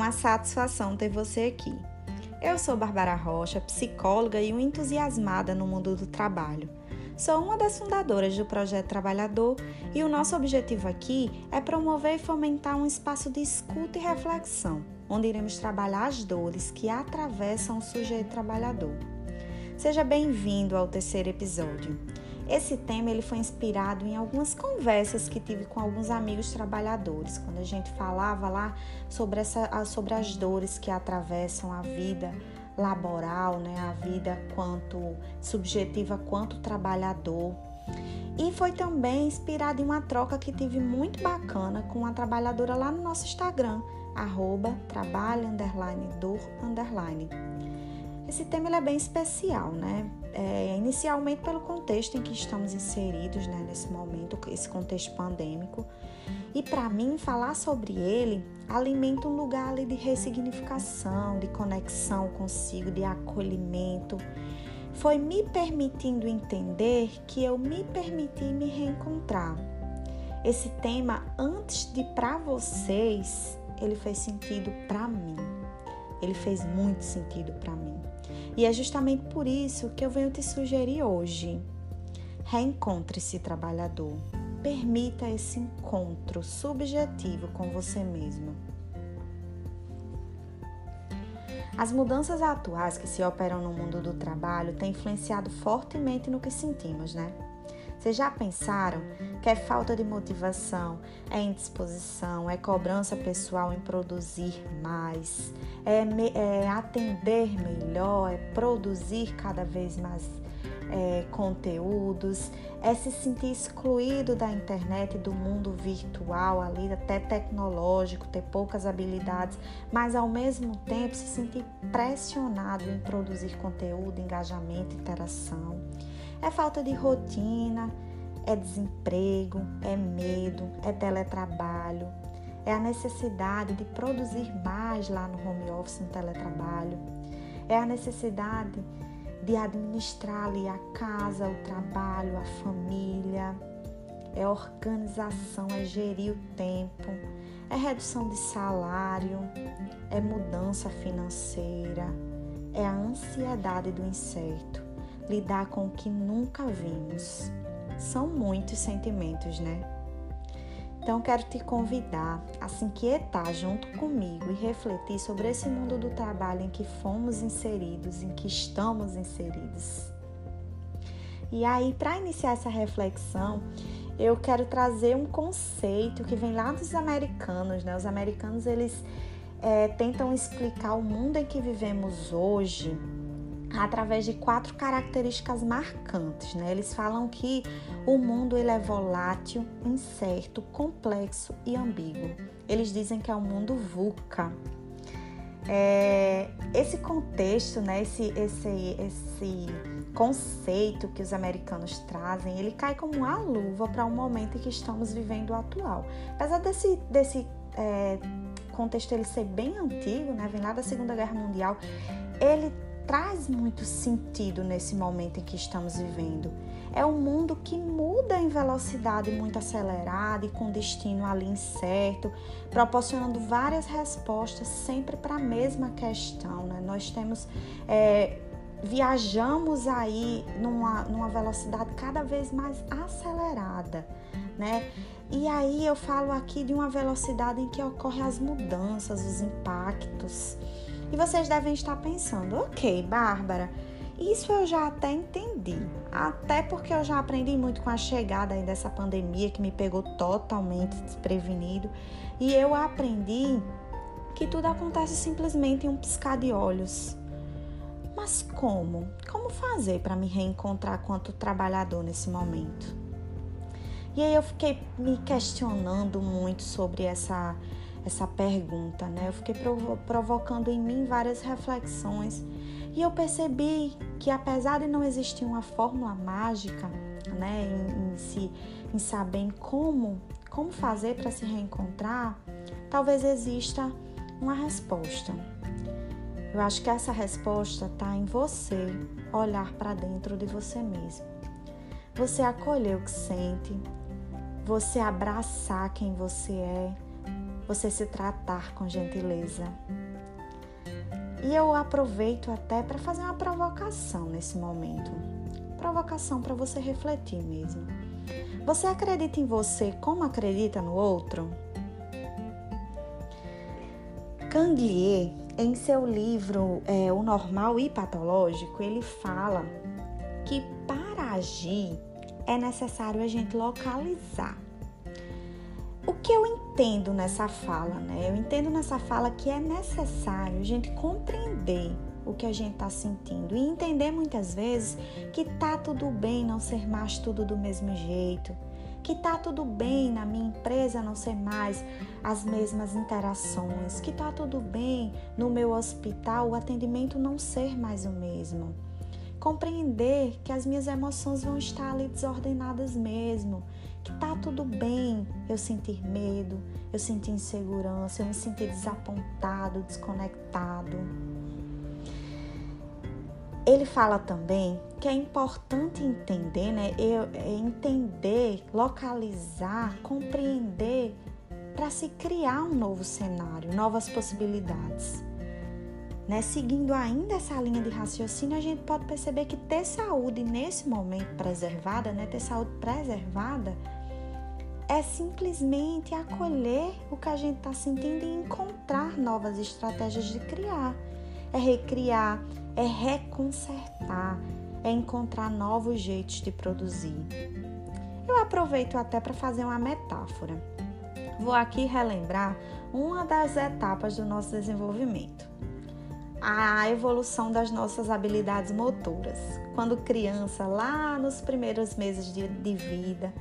uma satisfação ter você aqui. Eu sou Bárbara Rocha, psicóloga e uma entusiasmada no mundo do trabalho. Sou uma das fundadoras do Projeto Trabalhador e o nosso objetivo aqui é promover e fomentar um espaço de escuta e reflexão, onde iremos trabalhar as dores que atravessam o sujeito trabalhador. Seja bem-vindo ao terceiro episódio. Esse tema ele foi inspirado em algumas conversas que tive com alguns amigos trabalhadores, quando a gente falava lá sobre, essa, sobre as dores que atravessam a vida laboral, né, a vida quanto subjetiva quanto trabalhador. E foi também inspirado em uma troca que tive muito bacana com uma trabalhadora lá no nosso Instagram, arroba trabalho, underline, dor, underline. Esse tema é bem especial, né? É, inicialmente pelo contexto em que estamos inseridos né, nesse momento, esse contexto pandêmico. E para mim, falar sobre ele alimenta um lugar ali de ressignificação, de conexão consigo, de acolhimento. Foi me permitindo entender que eu me permiti me reencontrar. Esse tema, antes de para vocês, ele fez sentido para mim. Ele fez muito sentido para mim. E é justamente por isso que eu venho te sugerir hoje. Reencontre-se, trabalhador. Permita esse encontro subjetivo com você mesmo. As mudanças atuais que se operam no mundo do trabalho têm influenciado fortemente no que sentimos, né? Vocês já pensaram que é falta de motivação, é indisposição, é cobrança pessoal em produzir mais, é, é atender melhor, é produzir cada vez mais é, conteúdos, é se sentir excluído da internet, do mundo virtual, ali até tecnológico, ter poucas habilidades, mas ao mesmo tempo se sentir pressionado em produzir conteúdo, engajamento, interação é falta de rotina, é desemprego, é medo, é teletrabalho, é a necessidade de produzir mais lá no home office, no teletrabalho, é a necessidade de administrar ali a casa, o trabalho, a família, é organização, é gerir o tempo, é redução de salário, é mudança financeira, é a ansiedade do incerto lidar com o que nunca vimos. São muitos sentimentos, né? Então quero te convidar a se inquietar junto comigo e refletir sobre esse mundo do trabalho em que fomos inseridos, em que estamos inseridos. E aí, para iniciar essa reflexão, eu quero trazer um conceito que vem lá dos americanos, né? Os americanos eles é, tentam explicar o mundo em que vivemos hoje através de quatro características marcantes. Né? Eles falam que o mundo ele é volátil, incerto, complexo e ambíguo. Eles dizem que é um mundo VUCA. É, esse contexto, né, esse, esse, esse conceito que os americanos trazem, ele cai como uma luva para o momento em que estamos vivendo atual. Apesar desse, desse é, contexto ele ser bem antigo, né, vem lá da Segunda Guerra Mundial, ele traz muito sentido nesse momento em que estamos vivendo. É um mundo que muda em velocidade muito acelerada e com destino ali incerto, proporcionando várias respostas sempre para a mesma questão. Né? Nós temos. É, viajamos aí numa, numa velocidade cada vez mais acelerada, né? E aí eu falo aqui de uma velocidade em que ocorrem as mudanças, os impactos. E vocês devem estar pensando, ok, Bárbara, isso eu já até entendi. Até porque eu já aprendi muito com a chegada aí dessa pandemia que me pegou totalmente desprevenido. E eu aprendi que tudo acontece simplesmente em um piscar de olhos. Mas como? Como fazer para me reencontrar quanto trabalhador nesse momento? E aí eu fiquei me questionando muito sobre essa essa pergunta, né? Eu fiquei provo provocando em mim várias reflexões e eu percebi que apesar de não existir uma fórmula mágica, né, em, em, se, em saber como, como fazer para se reencontrar, talvez exista uma resposta. Eu acho que essa resposta está em você olhar para dentro de você mesmo. Você acolher o que sente, você abraçar quem você é, você se tratar com gentileza. E eu aproveito até para fazer uma provocação nesse momento. Provocação para você refletir mesmo. Você acredita em você como acredita no outro? Canglier, em seu livro é, O Normal e Patológico, ele fala que para agir é necessário a gente localizar. O que eu entendo nessa fala, né? Eu entendo nessa fala que é necessário a gente compreender o que a gente está sentindo e entender muitas vezes que tá tudo bem não ser mais tudo do mesmo jeito, que tá tudo bem na minha empresa não ser mais as mesmas interações, que tá tudo bem no meu hospital o atendimento não ser mais o mesmo. Compreender que as minhas emoções vão estar ali desordenadas mesmo, tudo bem eu sentir medo, eu sentir insegurança, eu me sentir desapontado, desconectado. Ele fala também que é importante entender, né? Eu, é entender, localizar, compreender para se criar um novo cenário, novas possibilidades. Né? Seguindo ainda essa linha de raciocínio, a gente pode perceber que ter saúde nesse momento preservada, né? ter saúde preservada, é simplesmente acolher o que a gente está sentindo e encontrar novas estratégias de criar. É recriar, é reconsertar, é encontrar novos jeitos de produzir. Eu aproveito até para fazer uma metáfora. Vou aqui relembrar uma das etapas do nosso desenvolvimento. A evolução das nossas habilidades motoras. Quando criança, lá nos primeiros meses de, de vida,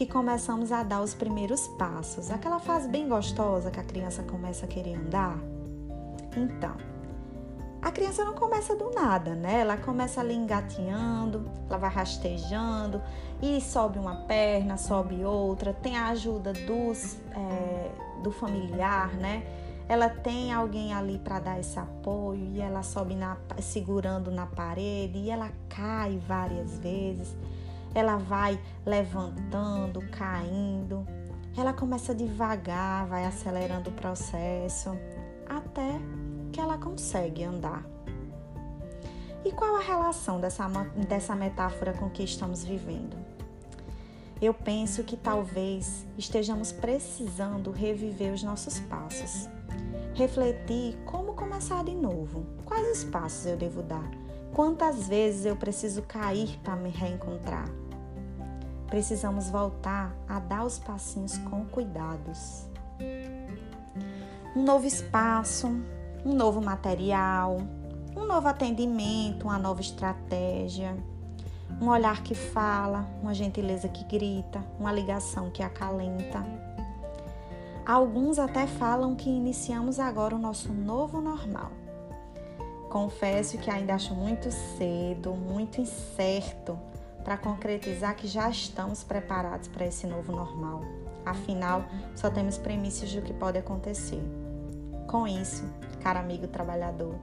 que começamos a dar os primeiros passos, aquela fase bem gostosa que a criança começa a querer andar. Então, a criança não começa do nada, né? Ela começa ali engatinhando, ela vai rastejando e sobe uma perna, sobe outra, tem a ajuda dos, é, do familiar, né? Ela tem alguém ali para dar esse apoio e ela sobe na, segurando na parede e ela cai várias vezes. Ela vai levantando, caindo. Ela começa devagar, vai acelerando o processo até que ela consegue andar. E qual a relação dessa, dessa metáfora com o que estamos vivendo? Eu penso que talvez estejamos precisando reviver os nossos passos, refletir como começar de novo, quais os passos eu devo dar, quantas vezes eu preciso cair para me reencontrar. Precisamos voltar a dar os passinhos com cuidados. Um novo espaço, um novo material, um novo atendimento, uma nova estratégia, um olhar que fala, uma gentileza que grita, uma ligação que acalenta. Alguns até falam que iniciamos agora o nosso novo normal. Confesso que ainda acho muito cedo, muito incerto para concretizar que já estamos preparados para esse novo normal. Afinal, só temos premissas do que pode acontecer. Com isso, caro amigo trabalhador.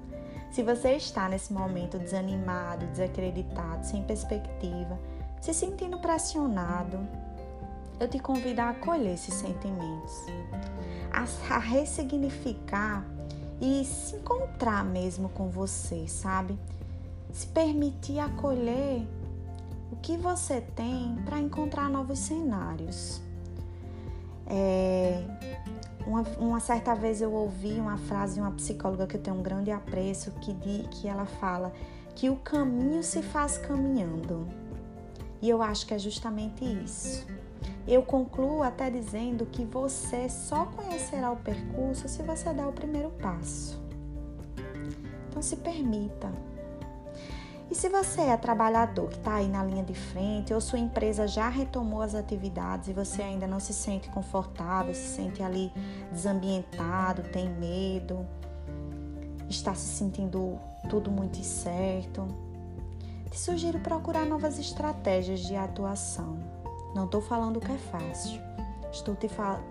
Se você está nesse momento desanimado, desacreditado, sem perspectiva, se sentindo pressionado, eu te convido a acolher esses sentimentos, a, ressignificar e se encontrar mesmo com você, sabe? Se permitir acolher o que você tem para encontrar novos cenários. É, uma, uma, certa vez eu ouvi uma frase de uma psicóloga que eu tenho um grande apreço, que, de, que ela fala que o caminho se faz caminhando. E eu acho que é justamente isso. Eu concluo até dizendo que você só conhecerá o percurso se você der o primeiro passo. Então se permita, e se você é trabalhador que está aí na linha de frente ou sua empresa já retomou as atividades e você ainda não se sente confortável, se sente ali desambientado, tem medo, está se sentindo tudo muito incerto, te sugiro procurar novas estratégias de atuação. Não estou falando que é fácil, estou te,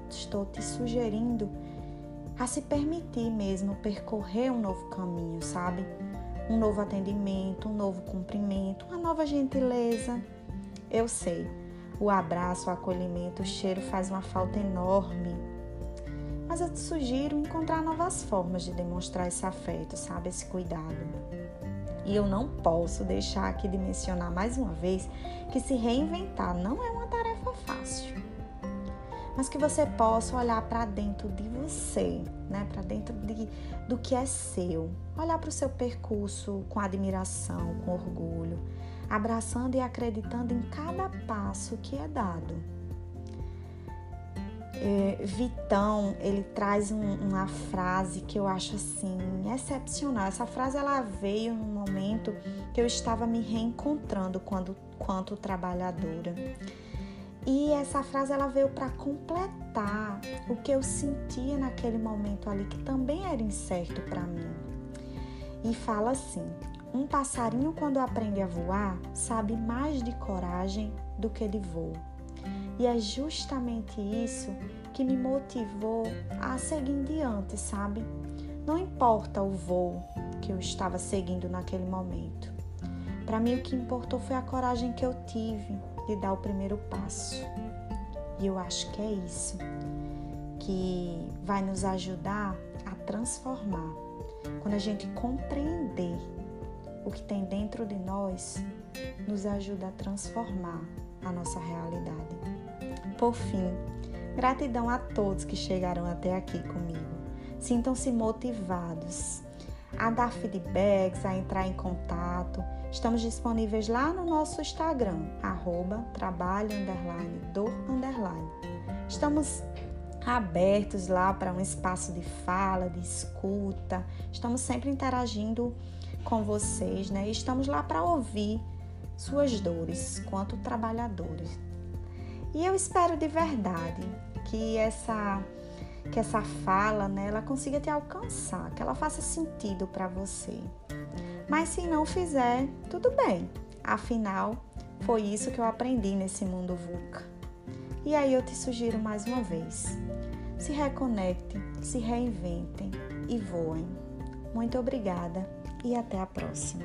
estou te sugerindo a se permitir mesmo percorrer um novo caminho, sabe? um novo atendimento, um novo cumprimento, uma nova gentileza. Eu sei, o abraço, o acolhimento, o cheiro faz uma falta enorme. mas eu te sugiro encontrar novas formas de demonstrar esse afeto, sabe? Esse cuidado. E eu não posso deixar aqui de mencionar mais uma vez que se reinventar não é uma tarefa fácil. Mas que você possa olhar para dentro de você, né? Para dentro de, do que é seu. Olhar para o seu percurso com admiração, com orgulho, abraçando e acreditando em cada passo que é dado é, Vitão, ele traz um, uma frase que eu acho assim excepcional. Essa frase ela veio num momento que eu estava me reencontrando quando, quanto trabalhadora. E essa frase ela veio para completar o que eu sentia naquele momento ali, que também era incerto para mim. E fala assim: um passarinho, quando aprende a voar, sabe mais de coragem do que de voo. E é justamente isso que me motivou a seguir em diante, sabe? Não importa o voo que eu estava seguindo naquele momento. Para mim, o que importou foi a coragem que eu tive de dar o primeiro passo. E eu acho que é isso que vai nos ajudar a transformar. Quando a gente compreender o que tem dentro de nós, nos ajuda a transformar a nossa realidade. Por fim, gratidão a todos que chegaram até aqui comigo. Sintam-se motivados a dar feedbacks, a entrar em contato. Estamos disponíveis lá no nosso Instagram, arroba trabalho underline, dor underline. Estamos abertos lá para um espaço de fala, de escuta. Estamos sempre interagindo com vocês, né? Estamos lá para ouvir suas dores quanto trabalhadores. E eu espero de verdade que essa que essa fala, né, ela consiga te alcançar, que ela faça sentido para você. Mas se não fizer, tudo bem. Afinal, foi isso que eu aprendi nesse mundo VUCA. E aí eu te sugiro mais uma vez: se reconectem, se reinventem e voem. Muito obrigada e até a próxima.